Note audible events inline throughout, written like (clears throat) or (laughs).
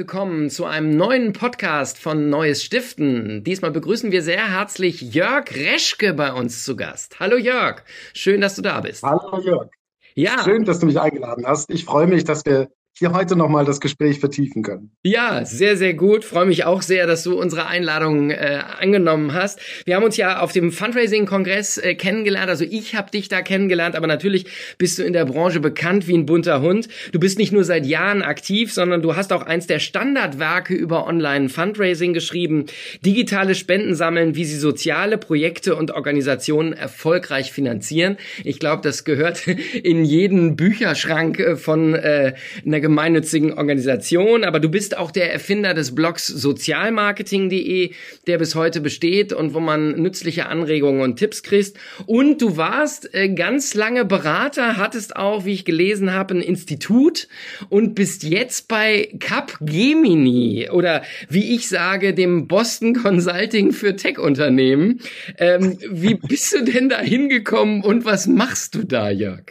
Willkommen zu einem neuen Podcast von Neues Stiften. Diesmal begrüßen wir sehr herzlich Jörg Reschke bei uns zu Gast. Hallo Jörg, schön, dass du da bist. Hallo Jörg. Ja. Schön, dass du mich eingeladen hast. Ich freue mich, dass wir hier heute nochmal das Gespräch vertiefen können. Ja, sehr, sehr gut. Freue mich auch sehr, dass du unsere Einladung äh, angenommen hast. Wir haben uns ja auf dem Fundraising-Kongress äh, kennengelernt. Also ich habe dich da kennengelernt, aber natürlich bist du in der Branche bekannt wie ein bunter Hund. Du bist nicht nur seit Jahren aktiv, sondern du hast auch eins der Standardwerke über Online-Fundraising geschrieben. Digitale Spenden sammeln, wie sie soziale Projekte und Organisationen erfolgreich finanzieren. Ich glaube, das gehört (laughs) in jeden Bücherschrank äh, von äh, einer gemeinnützigen Organisation, aber du bist auch der Erfinder des Blogs sozialmarketing.de, der bis heute besteht und wo man nützliche Anregungen und Tipps kriegst. Und du warst äh, ganz lange Berater, hattest auch, wie ich gelesen habe, ein Institut und bist jetzt bei Capgemini oder wie ich sage, dem Boston Consulting für Tech-Unternehmen. Ähm, wie (laughs) bist du denn da hingekommen und was machst du da, Jörg?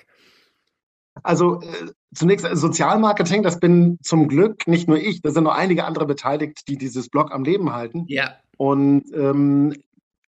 Also äh, Zunächst äh, Sozialmarketing, das bin zum Glück nicht nur ich, da sind noch einige andere beteiligt, die dieses Blog am Leben halten. Ja. Und ähm,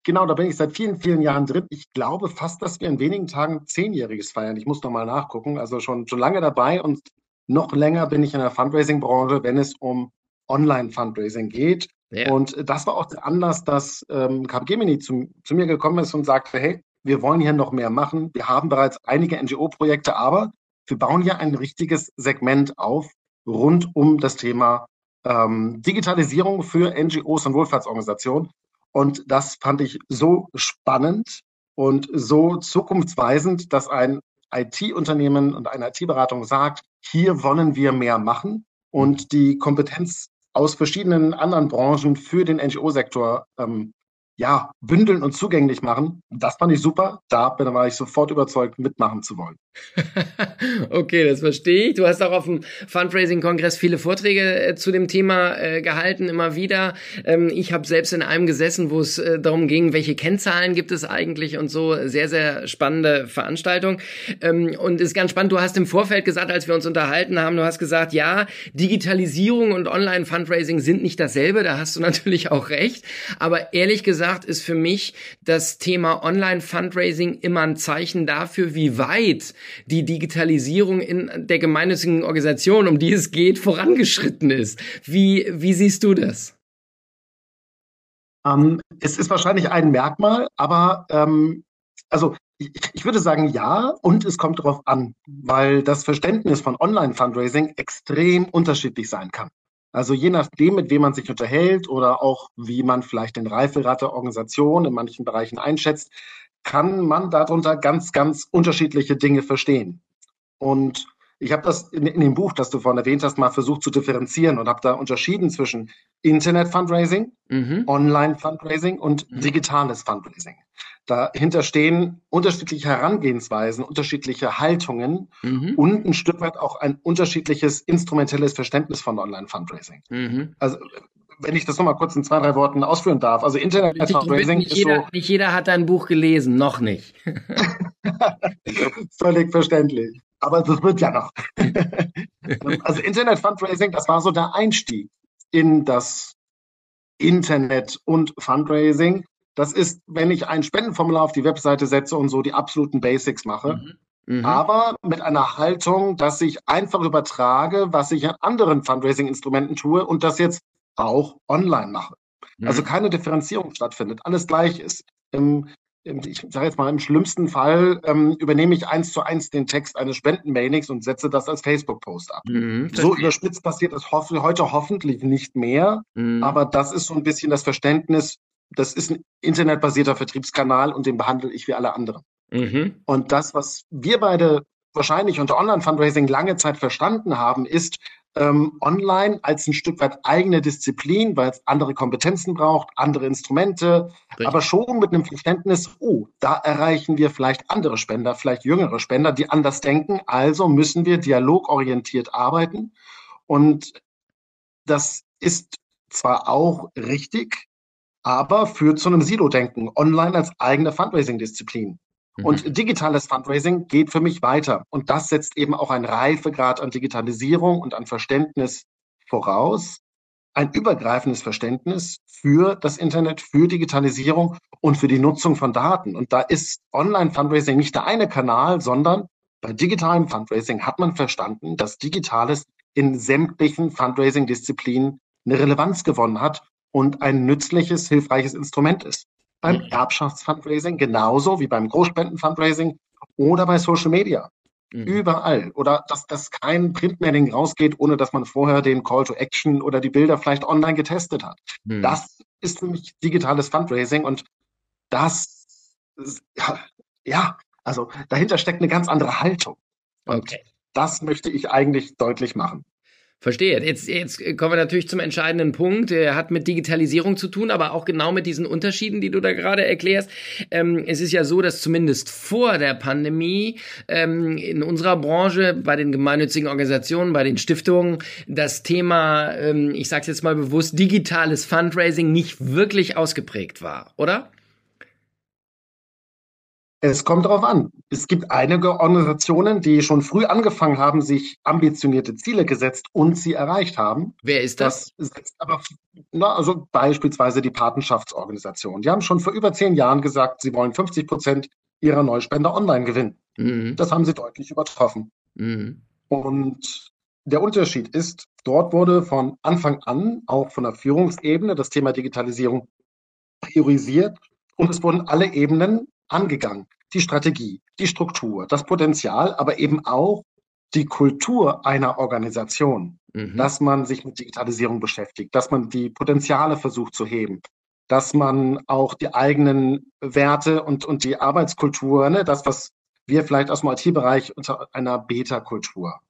genau, da bin ich seit vielen, vielen Jahren drin. Ich glaube fast, dass wir in wenigen Tagen Zehnjähriges feiern. Ich muss noch mal nachgucken. Also schon, schon lange dabei und noch länger bin ich in der Fundraising-Branche, wenn es um Online-Fundraising geht. Ja. Und das war auch der Anlass, dass ähm, Capgemini zu, zu mir gekommen ist und sagte, hey, wir wollen hier noch mehr machen. Wir haben bereits einige NGO-Projekte, aber wir bauen ja ein richtiges Segment auf rund um das Thema ähm, Digitalisierung für NGOs und Wohlfahrtsorganisationen. Und das fand ich so spannend und so zukunftsweisend, dass ein IT-Unternehmen und eine IT-Beratung sagt, hier wollen wir mehr machen und die Kompetenz aus verschiedenen anderen Branchen für den NGO-Sektor ähm, ja, bündeln und zugänglich machen. Das fand ich super. Da war ich sofort überzeugt, mitmachen zu wollen. (laughs) okay, das verstehe ich. Du hast auch auf dem Fundraising-Kongress viele Vorträge äh, zu dem Thema äh, gehalten, immer wieder. Ähm, ich habe selbst in einem gesessen, wo es äh, darum ging, welche Kennzahlen gibt es eigentlich und so. Sehr, sehr spannende Veranstaltung. Ähm, und ist ganz spannend, du hast im Vorfeld gesagt, als wir uns unterhalten haben, du hast gesagt, ja, Digitalisierung und Online-Fundraising sind nicht dasselbe. Da hast du natürlich auch recht. Aber ehrlich gesagt, gesagt, ist für mich das Thema Online-Fundraising immer ein Zeichen dafür, wie weit die Digitalisierung in der gemeinnützigen Organisation, um die es geht, vorangeschritten ist. Wie, wie siehst du das? Ähm, es ist wahrscheinlich ein Merkmal, aber ähm, also ich, ich, würde sagen ja und es kommt darauf an, weil das Verständnis von Online-Fundraising extrem unterschiedlich sein kann. Also je nachdem, mit wem man sich unterhält oder auch wie man vielleicht den Reifegrad der Organisation in manchen Bereichen einschätzt, kann man darunter ganz, ganz unterschiedliche Dinge verstehen. Und ich habe das in, in, dem Buch, das du vorhin erwähnt hast, mal versucht zu differenzieren und habe da unterschieden zwischen Internet-Fundraising, mhm. Online-Fundraising und mhm. digitales Fundraising. Dahinter stehen unterschiedliche Herangehensweisen, unterschiedliche Haltungen mhm. und ein Stück weit auch ein unterschiedliches instrumentelles Verständnis von Online-Fundraising. Mhm. Also wenn ich das nochmal kurz in zwei, drei Worten ausführen darf. Also Internet-Fundraising ist jeder, so... Nicht jeder hat dein Buch gelesen, noch nicht. (laughs) (laughs) Völlig verständlich. Aber das wird ja noch. (laughs) also Internet-Fundraising, das war so der Einstieg in das Internet und Fundraising. Das ist, wenn ich ein Spendenformular auf die Webseite setze und so die absoluten Basics mache. Mhm. Mhm. Aber mit einer Haltung, dass ich einfach übertrage, was ich an anderen Fundraising-Instrumenten tue und das jetzt auch online mache. Mhm. Also keine Differenzierung stattfindet, alles gleich ist. Im, im, ich sage jetzt mal, im schlimmsten Fall ähm, übernehme ich eins zu eins den Text eines Spendenmailings und setze das als Facebook-Post ab. Mhm, so überspitzt passiert es hoff heute hoffentlich nicht mehr, mhm. aber das ist so ein bisschen das Verständnis, das ist ein internetbasierter Vertriebskanal und den behandle ich wie alle anderen. Mhm. Und das, was wir beide wahrscheinlich unter Online-Fundraising lange Zeit verstanden haben, ist ähm, online als ein Stück weit eigene Disziplin, weil es andere Kompetenzen braucht, andere Instrumente, Richtig. aber schon mit einem Verständnis, oh, da erreichen wir vielleicht andere Spender, vielleicht jüngere Spender, die anders denken. Also müssen wir dialogorientiert arbeiten. Und das ist zwar auch richtig, aber führt zu einem Silo-Denken, online als eigene Fundraising-Disziplin. Mhm. Und digitales Fundraising geht für mich weiter. Und das setzt eben auch einen Reifegrad an Digitalisierung und an Verständnis voraus ein übergreifendes Verständnis für das Internet, für Digitalisierung und für die Nutzung von Daten. Und da ist Online-Fundraising nicht der eine Kanal, sondern bei digitalem Fundraising hat man verstanden, dass Digitales in sämtlichen Fundraising-Disziplinen eine Relevanz gewonnen hat und ein nützliches, hilfreiches Instrument ist. Beim. Erbschaftsfundraising genauso wie beim Großspenden-Fundraising oder bei Social Media. Mhm. Überall. Oder dass, dass kein Printmailing rausgeht, ohne dass man vorher den Call to Action oder die Bilder vielleicht online getestet hat. Mhm. Das ist für mich digitales Fundraising und das, ja, ja, also dahinter steckt eine ganz andere Haltung. Und okay. das möchte ich eigentlich deutlich machen. Verstehe. Jetzt, jetzt kommen wir natürlich zum entscheidenden Punkt. Er hat mit Digitalisierung zu tun, aber auch genau mit diesen Unterschieden, die du da gerade erklärst. Ähm, es ist ja so, dass zumindest vor der Pandemie ähm, in unserer Branche, bei den gemeinnützigen Organisationen, bei den Stiftungen, das Thema, ähm, ich sage es jetzt mal bewusst, digitales Fundraising nicht wirklich ausgeprägt war, oder? Es kommt darauf an. Es gibt einige Organisationen, die schon früh angefangen haben, sich ambitionierte Ziele gesetzt und sie erreicht haben. Wer ist das? Das setzt aber, na, also beispielsweise die Patenschaftsorganisation. Die haben schon vor über zehn Jahren gesagt, sie wollen 50 Prozent ihrer Neuspender online gewinnen. Mhm. Das haben sie deutlich übertroffen. Mhm. Und der Unterschied ist, dort wurde von Anfang an, auch von der Führungsebene, das Thema Digitalisierung priorisiert und es wurden alle Ebenen angegangen. Die Strategie, die Struktur, das Potenzial, aber eben auch die Kultur einer Organisation, mhm. dass man sich mit Digitalisierung beschäftigt, dass man die Potenziale versucht zu heben, dass man auch die eigenen Werte und, und die Arbeitskultur, ne, das, was wir vielleicht aus dem IT-Bereich unter einer Beta-Kultur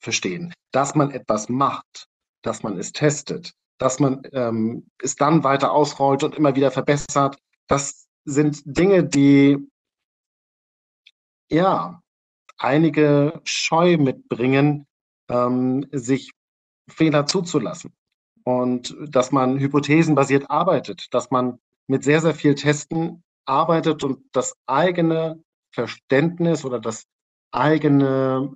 verstehen, dass man etwas macht, dass man es testet, dass man ähm, es dann weiter ausrollt und immer wieder verbessert, das sind Dinge, die ja einige Scheu mitbringen, ähm, sich Fehler zuzulassen. Und dass man hypothesenbasiert arbeitet, dass man mit sehr, sehr viel Testen arbeitet und das eigene Verständnis oder das eigene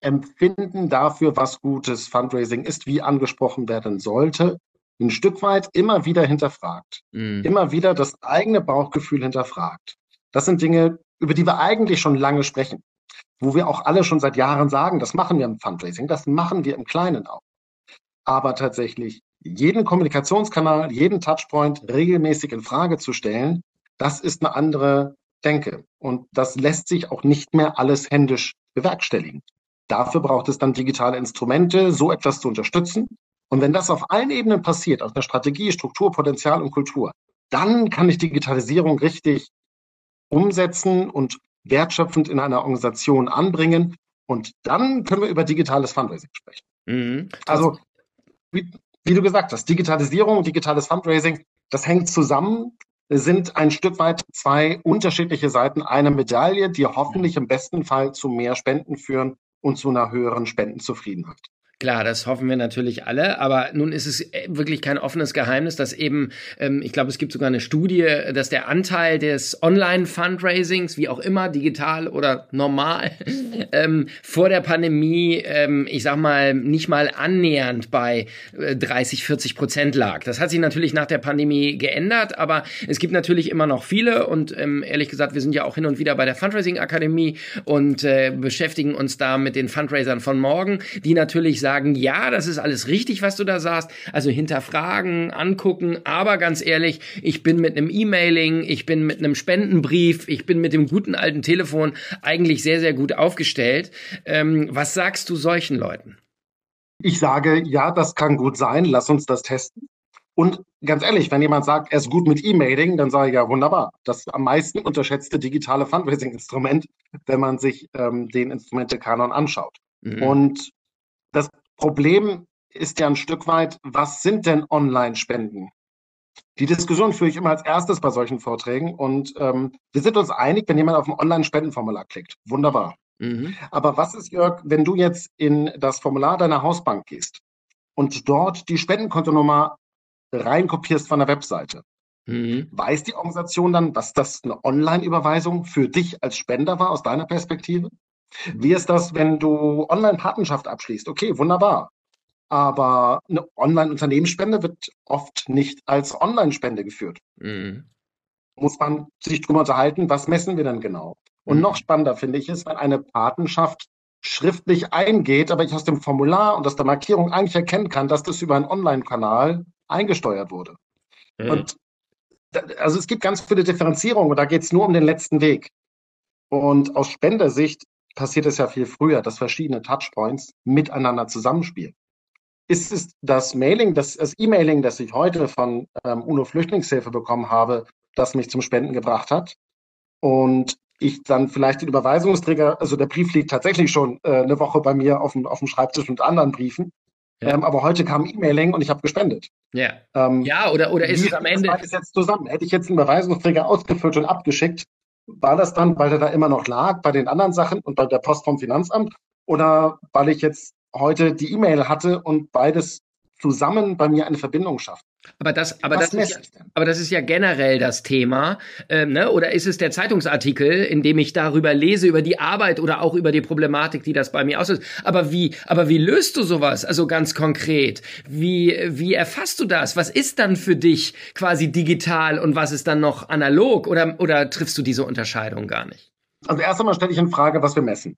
Empfinden dafür, was gutes Fundraising ist, wie angesprochen werden sollte, ein Stück weit immer wieder hinterfragt. Mhm. Immer wieder das eigene Bauchgefühl hinterfragt. Das sind Dinge, über die wir eigentlich schon lange sprechen. Wo wir auch alle schon seit Jahren sagen, das machen wir im Fundraising, das machen wir im Kleinen auch. Aber tatsächlich jeden Kommunikationskanal, jeden Touchpoint regelmäßig in Frage zu stellen, das ist eine andere Denke. Und das lässt sich auch nicht mehr alles händisch bewerkstelligen. Dafür braucht es dann digitale Instrumente, so etwas zu unterstützen. Und wenn das auf allen Ebenen passiert, aus der Strategie, Struktur, Potenzial und Kultur, dann kann ich Digitalisierung richtig umsetzen und wertschöpfend in einer Organisation anbringen. Und dann können wir über digitales Fundraising sprechen. Mhm. Also, wie, wie, du gesagt hast, Digitalisierung, digitales Fundraising, das hängt zusammen, sind ein Stück weit zwei unterschiedliche Seiten einer Medaille, die hoffentlich im besten Fall zu mehr Spenden führen und zu einer höheren Spendenzufriedenheit. Klar, das hoffen wir natürlich alle, aber nun ist es äh, wirklich kein offenes Geheimnis, dass eben, ähm, ich glaube, es gibt sogar eine Studie, dass der Anteil des Online-Fundraisings, wie auch immer, digital oder normal, (laughs) ähm, vor der Pandemie, ähm, ich sag mal, nicht mal annähernd bei äh, 30, 40 Prozent lag. Das hat sich natürlich nach der Pandemie geändert, aber es gibt natürlich immer noch viele und ähm, ehrlich gesagt, wir sind ja auch hin und wieder bei der Fundraising-Akademie und äh, beschäftigen uns da mit den Fundraisern von morgen, die natürlich sagen, sagen, ja, das ist alles richtig, was du da sagst. Also hinterfragen, angucken. Aber ganz ehrlich, ich bin mit einem E-Mailing, ich bin mit einem Spendenbrief, ich bin mit dem guten alten Telefon eigentlich sehr, sehr gut aufgestellt. Ähm, was sagst du solchen Leuten? Ich sage, ja, das kann gut sein. Lass uns das testen. Und ganz ehrlich, wenn jemand sagt, er ist gut mit E-Mailing, dann sage ich ja wunderbar. Das am meisten unterschätzte digitale Fundraising-Instrument, wenn man sich ähm, den Instrumente-Kanon anschaut. Mhm. Und das Problem ist ja ein Stück weit, was sind denn Online-Spenden? Die Diskussion führe ich immer als erstes bei solchen Vorträgen und ähm, wir sind uns einig, wenn jemand auf ein Online-Spendenformular klickt. Wunderbar. Mhm. Aber was ist, Jörg, wenn du jetzt in das Formular deiner Hausbank gehst und dort die Spendenkontonummer reinkopierst von der Webseite? Mhm. Weiß die Organisation dann, dass das eine Online-Überweisung für dich als Spender war aus deiner Perspektive? Wie ist das, wenn du Online-Partnerschaft abschließt? Okay, wunderbar. Aber eine Online-Unternehmensspende wird oft nicht als Online-Spende geführt. Mhm. Muss man sich drüber unterhalten, was messen wir denn genau? Und mhm. noch spannender finde ich es, wenn eine Patenschaft schriftlich eingeht, aber ich aus dem Formular und aus der Markierung eigentlich erkennen kann, dass das über einen Online-Kanal eingesteuert wurde. Mhm. Und da, also es gibt ganz viele Differenzierungen und da geht es nur um den letzten Weg. Und aus Spendersicht passiert es ja viel früher, dass verschiedene Touchpoints miteinander zusammenspielen. Ist es das Mailing, das, das E-Mailing, das ich heute von ähm, UNO Flüchtlingshilfe bekommen habe, das mich zum Spenden gebracht hat? Und ich dann vielleicht den Überweisungsträger, also der Brief liegt tatsächlich schon äh, eine Woche bei mir auf dem, auf dem Schreibtisch mit anderen Briefen. Ja. Ähm, aber heute kam E-Mailing und ich habe gespendet. Ja. Ähm, ja, oder, oder ist es am Ende. Das jetzt zusammen. Hätte ich jetzt einen Überweisungsträger ausgefüllt und abgeschickt, war das dann, weil der da immer noch lag bei den anderen Sachen und bei der Post vom Finanzamt? Oder weil ich jetzt heute die E-Mail hatte und beides zusammen bei mir eine Verbindung schafft. Aber das, aber das, ist ja, aber das ist ja generell das Thema, ähm, ne? Oder ist es der Zeitungsartikel, in dem ich darüber lese über die Arbeit oder auch über die Problematik, die das bei mir auslöst? Aber wie, aber wie löst du sowas? Also ganz konkret, wie wie erfasst du das? Was ist dann für dich quasi digital und was ist dann noch analog? Oder oder triffst du diese Unterscheidung gar nicht? Also erst einmal stelle ich in Frage, was wir messen.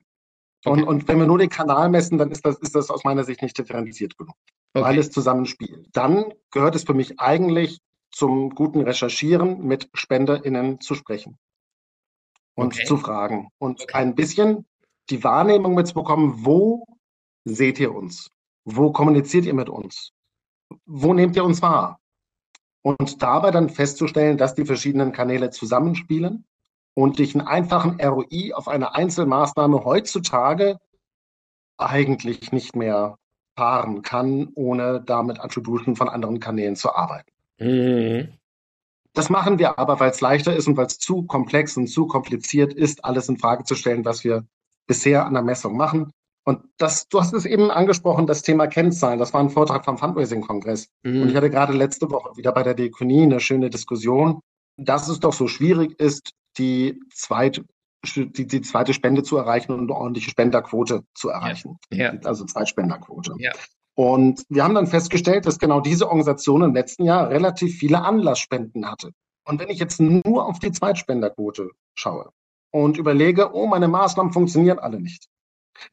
Okay. Und, und wenn wir nur den Kanal messen, dann ist das, ist das aus meiner Sicht nicht differenziert genug okay. weil es zusammenspielt. Dann gehört es für mich eigentlich zum guten Recherchieren mit SpenderInnen zu sprechen und okay. zu fragen und ein bisschen die Wahrnehmung mitzubekommen, wo seht ihr uns? Wo kommuniziert ihr mit uns? Wo nehmt ihr uns wahr? Und dabei dann festzustellen, dass die verschiedenen Kanäle zusammenspielen und ich einen einfachen ROI auf eine Einzelmaßnahme heutzutage eigentlich nicht mehr paaren kann, ohne damit Attribution von anderen Kanälen zu arbeiten. Mhm. Das machen wir aber, weil es leichter ist und weil es zu komplex und zu kompliziert ist, alles in Frage zu stellen, was wir bisher an der Messung machen. Und das, du hast es eben angesprochen, das Thema Kennzahlen. Das war ein Vortrag vom Fundraising-Kongress. Mhm. Und ich hatte gerade letzte Woche wieder bei der Diakonie eine schöne Diskussion, dass es doch so schwierig ist, die zweite die, die zweite Spende zu erreichen und eine ordentliche Spenderquote zu erreichen. Ja. Ja. Also Zweitspenderquote. Ja. Und wir haben dann festgestellt, dass genau diese Organisation im letzten Jahr relativ viele Anlassspenden hatte. Und wenn ich jetzt nur auf die Zweitspenderquote schaue und überlege, oh, meine Maßnahmen funktionieren alle nicht,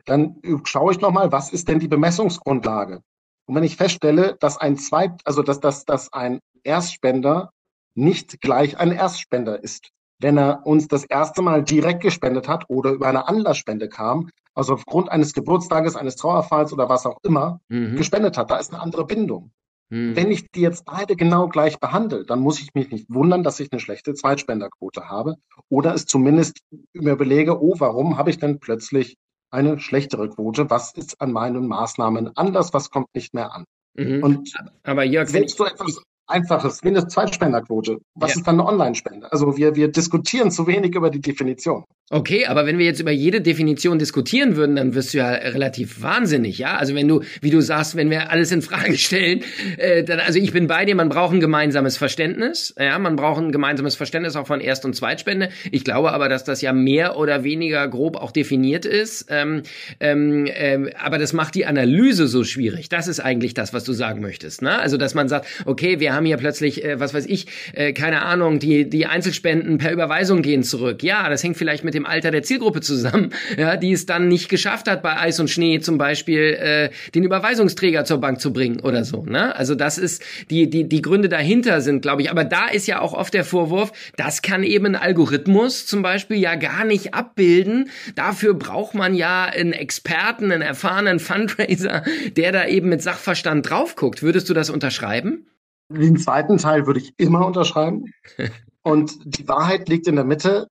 dann schaue ich nochmal, was ist denn die Bemessungsgrundlage? Und wenn ich feststelle, dass ein Zweit, also dass, dass, dass ein Erstspender nicht gleich ein Erstspender ist, wenn er uns das erste Mal direkt gespendet hat oder über eine Anlassspende kam, also aufgrund eines Geburtstages, eines Trauerfalls oder was auch immer, mhm. gespendet hat. Da ist eine andere Bindung. Mhm. Wenn ich die jetzt beide genau gleich behandle, dann muss ich mich nicht wundern, dass ich eine schlechte Zweitspenderquote habe oder es zumindest mir belege, oh, warum habe ich denn plötzlich eine schlechtere Quote? Was ist an meinen Maßnahmen anders? Was kommt nicht mehr an? Mhm. Und aber Jörg, wenn ich so etwas Einfaches, eine Zweitspenderquote. Was ja. ist dann eine Online-Spende? Also wir, wir diskutieren zu wenig über die Definition. Okay, aber wenn wir jetzt über jede Definition diskutieren würden, dann wirst du ja relativ wahnsinnig, ja? Also wenn du, wie du sagst, wenn wir alles in Frage (laughs) stellen, äh, dann, also ich bin bei dir, man braucht ein gemeinsames Verständnis, ja, man braucht ein gemeinsames Verständnis auch von Erst- und Zweitspende. Ich glaube aber, dass das ja mehr oder weniger grob auch definiert ist, ähm, ähm, äh, aber das macht die Analyse so schwierig. Das ist eigentlich das, was du sagen möchtest, ne? Also dass man sagt, okay, wir haben hier plötzlich, äh, was weiß ich, äh, keine Ahnung, die die Einzelspenden per Überweisung gehen zurück. Ja, das hängt vielleicht mit dem dem Alter der Zielgruppe zusammen, (laughs) ja, die es dann nicht geschafft hat, bei Eis und Schnee zum Beispiel äh, den Überweisungsträger zur Bank zu bringen oder so. Ne? Also das ist die die die Gründe dahinter sind, glaube ich. Aber da ist ja auch oft der Vorwurf, das kann eben ein Algorithmus zum Beispiel ja gar nicht abbilden. Dafür braucht man ja einen Experten, einen erfahrenen Fundraiser, der da eben mit Sachverstand drauf guckt. Würdest du das unterschreiben? Den zweiten Teil würde ich immer unterschreiben. (laughs) Und die Wahrheit liegt in der Mitte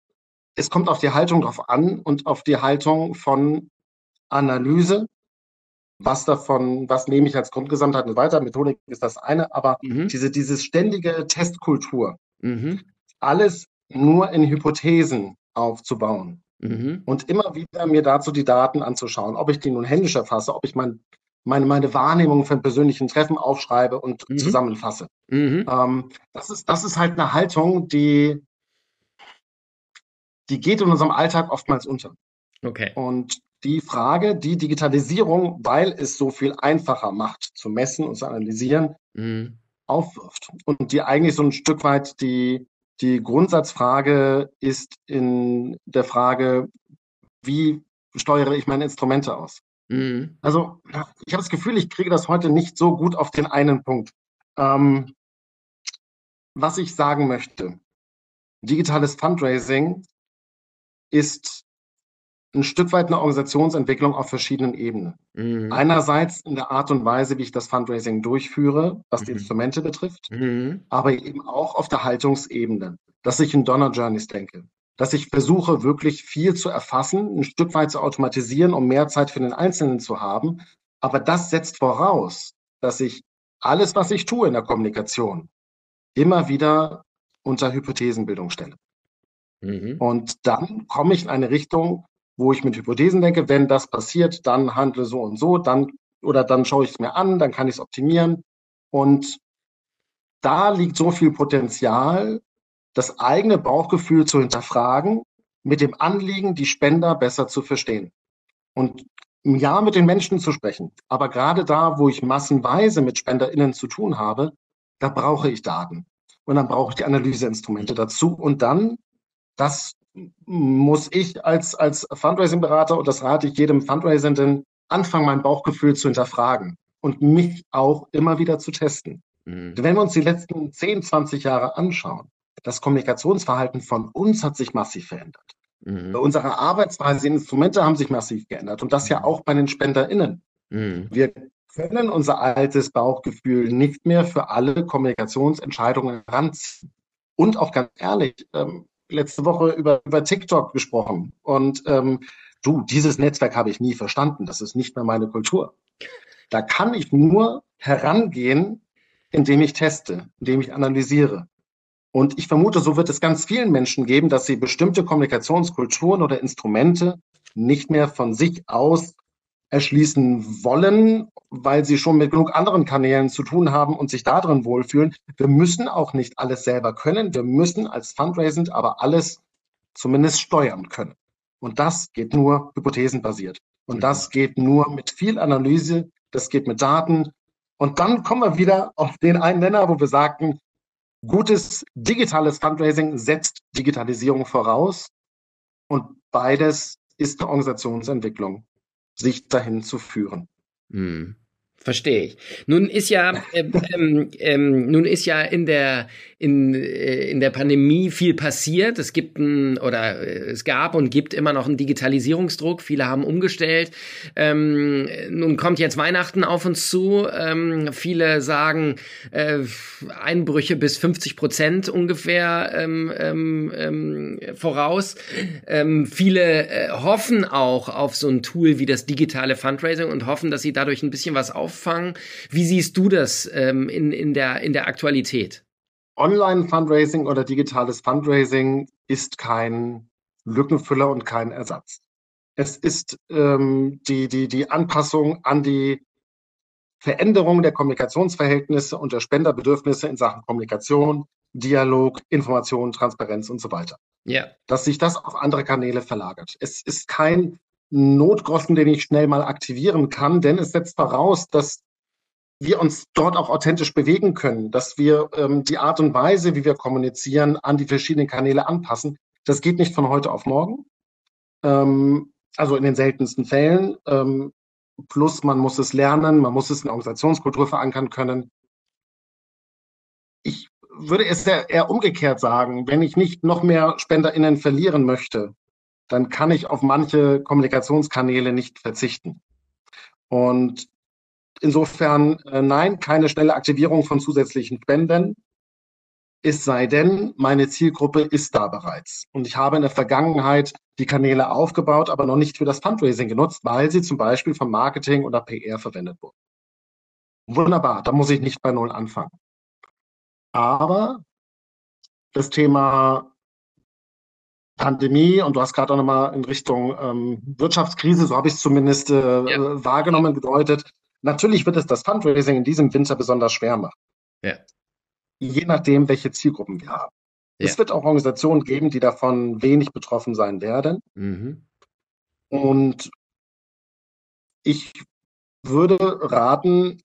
es kommt auf die Haltung drauf an und auf die Haltung von Analyse. Was davon, was nehme ich als Grundgesamtheit und weiter? Methodik ist das eine, aber mhm. diese, diese ständige Testkultur, mhm. alles nur in Hypothesen aufzubauen mhm. und immer wieder mir dazu die Daten anzuschauen, ob ich die nun händisch erfasse, ob ich mein, meine, meine Wahrnehmung von persönlichen Treffen aufschreibe und mhm. zusammenfasse. Mhm. Ähm, das, ist, das ist halt eine Haltung, die die geht in unserem Alltag oftmals unter. Okay. Und die Frage, die Digitalisierung, weil es so viel einfacher macht zu messen und zu analysieren, mhm. aufwirft. Und die eigentlich so ein Stück weit die, die Grundsatzfrage ist in der Frage, wie steuere ich meine Instrumente aus? Mhm. Also ich habe das Gefühl, ich kriege das heute nicht so gut auf den einen Punkt. Ähm, was ich sagen möchte, digitales Fundraising ist ein Stück weit eine Organisationsentwicklung auf verschiedenen Ebenen. Mhm. Einerseits in der Art und Weise, wie ich das Fundraising durchführe, was mhm. die Instrumente betrifft, mhm. aber eben auch auf der Haltungsebene, dass ich in Donner Journeys denke, dass ich versuche, wirklich viel zu erfassen, ein Stück weit zu automatisieren, um mehr Zeit für den Einzelnen zu haben. Aber das setzt voraus, dass ich alles, was ich tue in der Kommunikation, immer wieder unter Hypothesenbildung stelle. Mhm. Und dann komme ich in eine Richtung, wo ich mit Hypothesen denke, wenn das passiert, dann handle so und so, dann oder dann schaue ich es mir an, dann kann ich es optimieren. Und da liegt so viel Potenzial, das eigene Bauchgefühl zu hinterfragen, mit dem Anliegen, die Spender besser zu verstehen. Und ja, mit den Menschen zu sprechen. Aber gerade da, wo ich massenweise mit SpenderInnen zu tun habe, da brauche ich Daten. Und dann brauche ich die Analyseinstrumente dazu. Und dann, das muss ich als, als Fundraising-Berater, und das rate ich jedem Fundraisenden, anfangen, mein Bauchgefühl zu hinterfragen und mich auch immer wieder zu testen. Mhm. Wenn wir uns die letzten 10, 20 Jahre anschauen, das Kommunikationsverhalten von uns hat sich massiv verändert. Mhm. Unsere Arbeitsweise, die Instrumente haben sich massiv geändert und das ja mhm. auch bei den SpenderInnen. Mhm. Wir können unser altes Bauchgefühl nicht mehr für alle Kommunikationsentscheidungen ranziehen. Und auch ganz ehrlich, ähm, letzte Woche über, über TikTok gesprochen und ähm, du, dieses Netzwerk habe ich nie verstanden. Das ist nicht mehr meine Kultur. Da kann ich nur herangehen, indem ich teste, indem ich analysiere. Und ich vermute, so wird es ganz vielen Menschen geben, dass sie bestimmte Kommunikationskulturen oder Instrumente nicht mehr von sich aus erschließen wollen, weil sie schon mit genug anderen Kanälen zu tun haben und sich darin wohlfühlen. Wir müssen auch nicht alles selber können. Wir müssen als Fundraising aber alles zumindest steuern können. Und das geht nur hypothesenbasiert. Und das geht nur mit viel Analyse. Das geht mit Daten. Und dann kommen wir wieder auf den einen Nenner, wo wir sagten, gutes digitales Fundraising setzt Digitalisierung voraus. Und beides ist eine Organisationsentwicklung sich dahin zu führen. Hm. Verstehe ich. Nun ist ja, äh, ähm, ähm, nun ist ja in der in, äh, in der Pandemie viel passiert. Es gibt ein, oder äh, es gab und gibt immer noch einen Digitalisierungsdruck. Viele haben umgestellt. Ähm, nun kommt jetzt Weihnachten auf uns zu. Ähm, viele sagen äh, Einbrüche bis 50 Prozent ungefähr ähm, ähm, ähm, voraus. Ähm, viele äh, hoffen auch auf so ein Tool wie das digitale Fundraising und hoffen, dass sie dadurch ein bisschen was auf auffangen. Wie siehst du das ähm, in, in, der, in der Aktualität? Online-Fundraising oder digitales Fundraising ist kein Lückenfüller und kein Ersatz. Es ist ähm, die, die, die Anpassung an die Veränderung der Kommunikationsverhältnisse und der Spenderbedürfnisse in Sachen Kommunikation, Dialog, Information, Transparenz und so weiter. Ja. Dass sich das auf andere Kanäle verlagert. Es ist kein Notgroschen, den ich schnell mal aktivieren kann, denn es setzt voraus, dass wir uns dort auch authentisch bewegen können, dass wir ähm, die Art und Weise, wie wir kommunizieren, an die verschiedenen Kanäle anpassen. Das geht nicht von heute auf morgen. Ähm, also in den seltensten Fällen. Ähm, plus man muss es lernen, man muss es in Organisationskultur verankern können. Ich würde es eher, eher umgekehrt sagen, wenn ich nicht noch mehr SpenderInnen verlieren möchte, dann kann ich auf manche Kommunikationskanäle nicht verzichten. Und insofern, äh, nein, keine schnelle Aktivierung von zusätzlichen Spenden. Es sei denn, meine Zielgruppe ist da bereits. Und ich habe in der Vergangenheit die Kanäle aufgebaut, aber noch nicht für das Fundraising genutzt, weil sie zum Beispiel vom Marketing oder PR verwendet wurden. Wunderbar, da muss ich nicht bei Null anfangen. Aber das Thema Pandemie und du hast gerade auch nochmal in Richtung ähm, Wirtschaftskrise, so habe ich es zumindest äh, ja. wahrgenommen, gedeutet. Natürlich wird es das Fundraising in diesem Winter besonders schwer machen. Ja. Je nachdem, welche Zielgruppen wir haben. Ja. Es wird auch Organisationen geben, die davon wenig betroffen sein werden. Mhm. Und ich würde raten,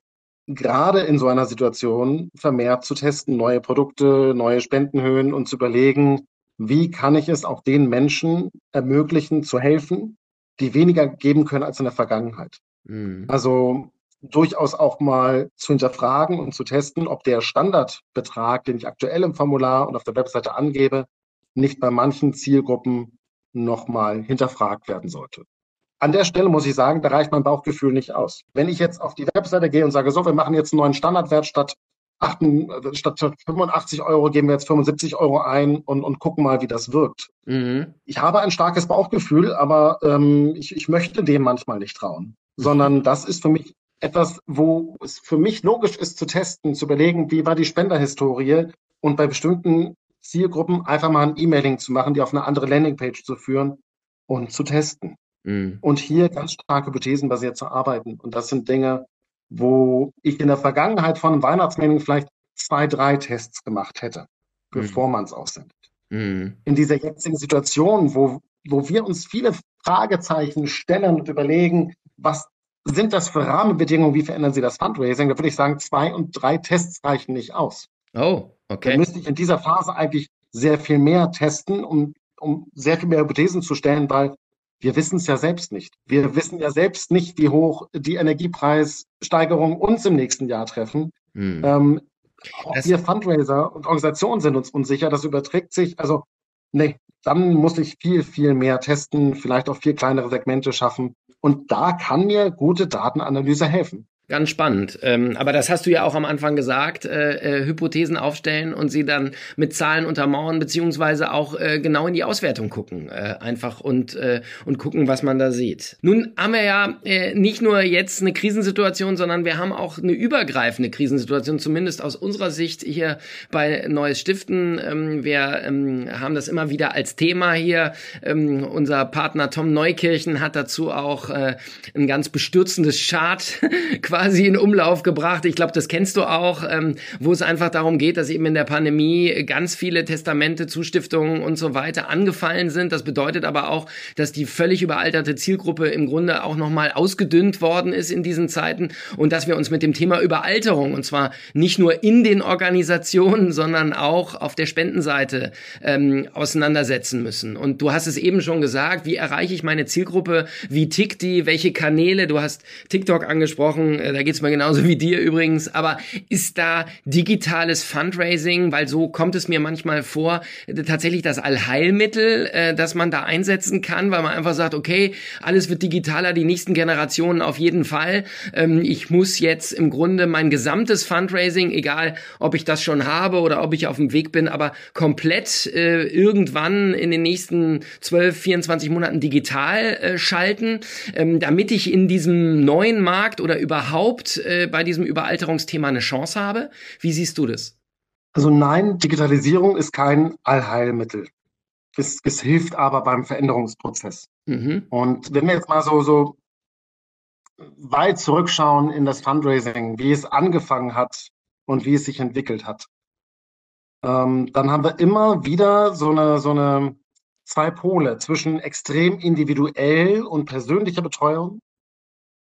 gerade in so einer Situation vermehrt zu testen, neue Produkte, neue Spendenhöhen und zu überlegen, wie kann ich es auch den Menschen ermöglichen, zu helfen, die weniger geben können als in der Vergangenheit. Mhm. Also durchaus auch mal zu hinterfragen und zu testen, ob der Standardbetrag, den ich aktuell im Formular und auf der Webseite angebe, nicht bei manchen Zielgruppen nochmal hinterfragt werden sollte. An der Stelle muss ich sagen, da reicht mein Bauchgefühl nicht aus. Wenn ich jetzt auf die Webseite gehe und sage, so, wir machen jetzt einen neuen Standardwert statt, 8, statt 85 Euro geben wir jetzt 75 Euro ein und, und gucken mal, wie das wirkt. Mhm. Ich habe ein starkes Bauchgefühl, aber ähm, ich, ich möchte dem manchmal nicht trauen, sondern das ist für mich etwas, wo es für mich logisch ist zu testen, zu überlegen, wie war die Spenderhistorie und bei bestimmten Zielgruppen einfach mal ein E-Mailing zu machen, die auf eine andere Landingpage zu führen und zu testen. Mhm. Und hier ganz stark hypothesenbasiert zu arbeiten. Und das sind Dinge, wo ich in der Vergangenheit von einem Weihnachtsmailing vielleicht zwei, drei Tests gemacht hätte, bevor mhm. man es aussendet. Mhm. In dieser jetzigen Situation, wo, wo wir uns viele Fragezeichen stellen und überlegen, was sind das für Rahmenbedingungen? Wie verändern Sie das Fundraising? Da würde ich sagen, zwei und drei Tests reichen nicht aus. Oh, okay. Dann müsste ich in dieser Phase eigentlich sehr viel mehr testen, um, um sehr viel mehr Hypothesen zu stellen, weil wir wissen es ja selbst nicht. Wir wissen ja selbst nicht, wie hoch die Energiepreissteigerungen uns im nächsten Jahr treffen. Hm. Ähm, auch das wir Fundraiser und Organisationen sind uns unsicher. Das überträgt sich. Also, nee, dann muss ich viel, viel mehr testen, vielleicht auch viel kleinere Segmente schaffen. Und da kann mir gute Datenanalyse helfen. Ganz spannend. Ähm, aber das hast du ja auch am Anfang gesagt, äh, äh, Hypothesen aufstellen und sie dann mit Zahlen untermauern, beziehungsweise auch äh, genau in die Auswertung gucken, äh, einfach und, äh, und gucken, was man da sieht. Nun haben wir ja äh, nicht nur jetzt eine Krisensituation, sondern wir haben auch eine übergreifende Krisensituation, zumindest aus unserer Sicht hier bei Neues Stiften. Ähm, wir ähm, haben das immer wieder als Thema hier. Ähm, unser Partner Tom Neukirchen hat dazu auch äh, ein ganz bestürzendes Chart (laughs) quasi in Umlauf gebracht. Ich glaube, das kennst du auch, ähm, wo es einfach darum geht, dass eben in der Pandemie ganz viele Testamente, Zustiftungen und so weiter angefallen sind. Das bedeutet aber auch, dass die völlig überalterte Zielgruppe im Grunde auch nochmal ausgedünnt worden ist in diesen Zeiten und dass wir uns mit dem Thema Überalterung und zwar nicht nur in den Organisationen, sondern auch auf der Spendenseite ähm, auseinandersetzen müssen. Und du hast es eben schon gesagt, wie erreiche ich meine Zielgruppe, wie tickt die, welche Kanäle, du hast TikTok angesprochen, da geht's mir genauso wie dir übrigens. Aber ist da digitales Fundraising, weil so kommt es mir manchmal vor, äh, tatsächlich das Allheilmittel, äh, das man da einsetzen kann, weil man einfach sagt, okay, alles wird digitaler, die nächsten Generationen auf jeden Fall. Ähm, ich muss jetzt im Grunde mein gesamtes Fundraising, egal ob ich das schon habe oder ob ich auf dem Weg bin, aber komplett äh, irgendwann in den nächsten 12, 24 Monaten digital äh, schalten, ähm, damit ich in diesem neuen Markt oder überhaupt überhaupt äh, bei diesem Überalterungsthema eine Chance habe? Wie siehst du das? Also nein, Digitalisierung ist kein Allheilmittel. Es, es hilft aber beim Veränderungsprozess. Mhm. Und wenn wir jetzt mal so, so weit zurückschauen in das Fundraising, wie es angefangen hat und wie es sich entwickelt hat, ähm, dann haben wir immer wieder so eine, so eine zwei Pole zwischen extrem individuell und persönlicher Betreuung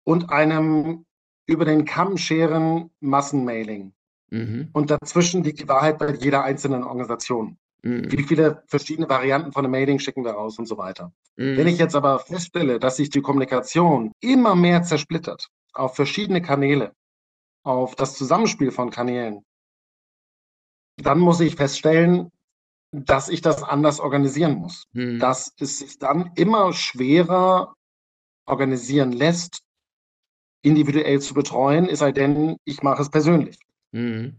und einem über den Kamm scheren Massenmailing. Mhm. Und dazwischen liegt die Wahrheit bei jeder einzelnen Organisation. Mhm. Wie viele verschiedene Varianten von einem Mailing schicken wir raus und so weiter. Mhm. Wenn ich jetzt aber feststelle, dass sich die Kommunikation immer mehr zersplittert auf verschiedene Kanäle, auf das Zusammenspiel von Kanälen, dann muss ich feststellen, dass ich das anders organisieren muss. Mhm. Dass es sich dann immer schwerer organisieren lässt, individuell zu betreuen, es sei denn, ich mache es persönlich. Mhm.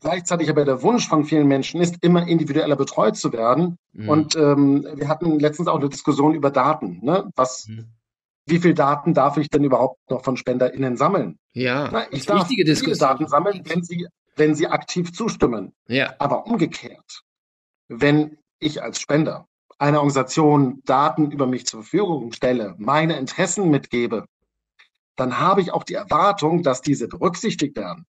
Gleichzeitig aber der Wunsch von vielen Menschen ist, immer individueller betreut zu werden. Mhm. Und ähm, wir hatten letztens auch eine Diskussion über Daten. Ne? Was, mhm. Wie viel Daten darf ich denn überhaupt noch von SpenderInnen sammeln? Ja, Na, ich darf wichtige Diskussion. viele Daten sammeln, wenn sie, wenn sie aktiv zustimmen. Ja. Aber umgekehrt, wenn ich als Spender einer Organisation Daten über mich zur Verfügung stelle, meine Interessen mitgebe, dann habe ich auch die Erwartung, dass diese berücksichtigt werden.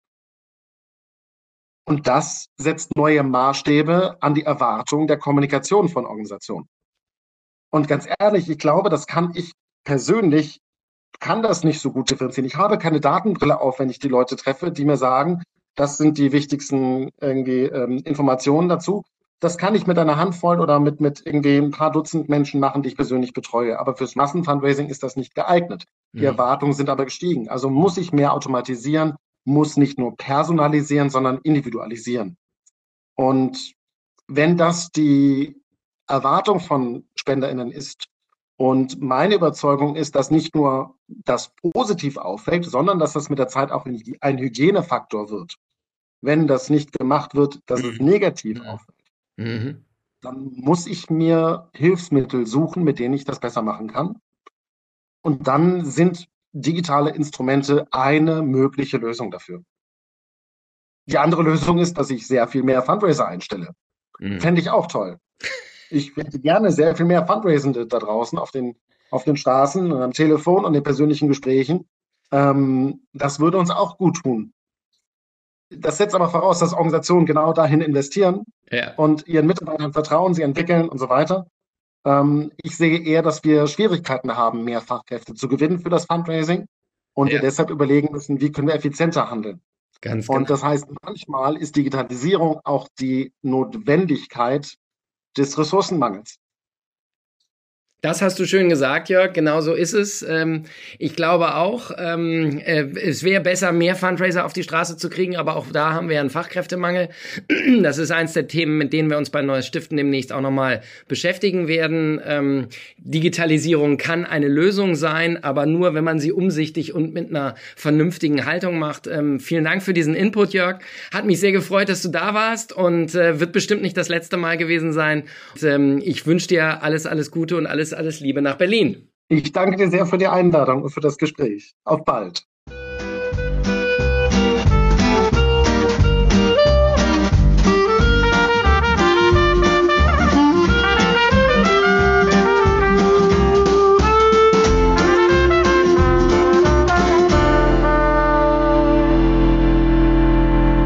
Und das setzt neue Maßstäbe an die Erwartung der Kommunikation von Organisationen. Und ganz ehrlich, ich glaube, das kann ich persönlich kann das nicht so gut differenzieren. Ich habe keine Datenbrille auf, wenn ich die Leute treffe, die mir sagen, das sind die wichtigsten irgendwie ähm, Informationen dazu. Das kann ich mit einer Handvoll oder mit, mit irgendwie ein paar Dutzend Menschen machen, die ich persönlich betreue. Aber fürs Massenfundraising ist das nicht geeignet. Die mhm. Erwartungen sind aber gestiegen. Also muss ich mehr automatisieren, muss nicht nur personalisieren, sondern individualisieren. Und wenn das die Erwartung von SpenderInnen ist, und meine Überzeugung ist, dass nicht nur das positiv auffällt, sondern dass das mit der Zeit auch ein Hygienefaktor wird. Wenn das nicht gemacht wird, dass es mhm. negativ auffällt, mhm. dann muss ich mir Hilfsmittel suchen, mit denen ich das besser machen kann. Und dann sind digitale Instrumente eine mögliche Lösung dafür. Die andere Lösung ist, dass ich sehr viel mehr Fundraiser einstelle. Mhm. Fände ich auch toll ich hätte gerne sehr viel mehr Fundraisende da draußen auf den, auf den Straßen und am Telefon und den persönlichen Gesprächen. Ähm, das würde uns auch gut tun. Das setzt aber voraus, dass Organisationen genau dahin investieren ja. und ihren Mitarbeitern vertrauen, sie entwickeln und so weiter. Ähm, ich sehe eher, dass wir Schwierigkeiten haben, mehr Fachkräfte zu gewinnen für das Fundraising und ja. wir deshalb überlegen müssen, wie können wir effizienter handeln. Ganz und genau. das heißt, manchmal ist Digitalisierung auch die Notwendigkeit, des Ressourcenmangels. Das hast du schön gesagt, Jörg. Genau so ist es. Ähm, ich glaube auch, ähm, äh, es wäre besser, mehr Fundraiser auf die Straße zu kriegen, aber auch da haben wir einen Fachkräftemangel. (clears throat) Das ist eins der Themen, mit denen wir uns bei Neues Stiften demnächst auch nochmal beschäftigen werden. Ähm, Digitalisierung kann eine Lösung sein, aber nur, wenn man sie umsichtig und mit einer vernünftigen Haltung macht. Vielen Dank für diesen Input, Jörg. Hat mich sehr gefreut, dass du da warst und äh, wird bestimmt nicht das letzte Mal gewesen sein. Ich wünsche dir alles, alles Gute und alles Liebe nach Berlin. Ich danke dir sehr für die Einladung und für das Gespräch. Auf bald.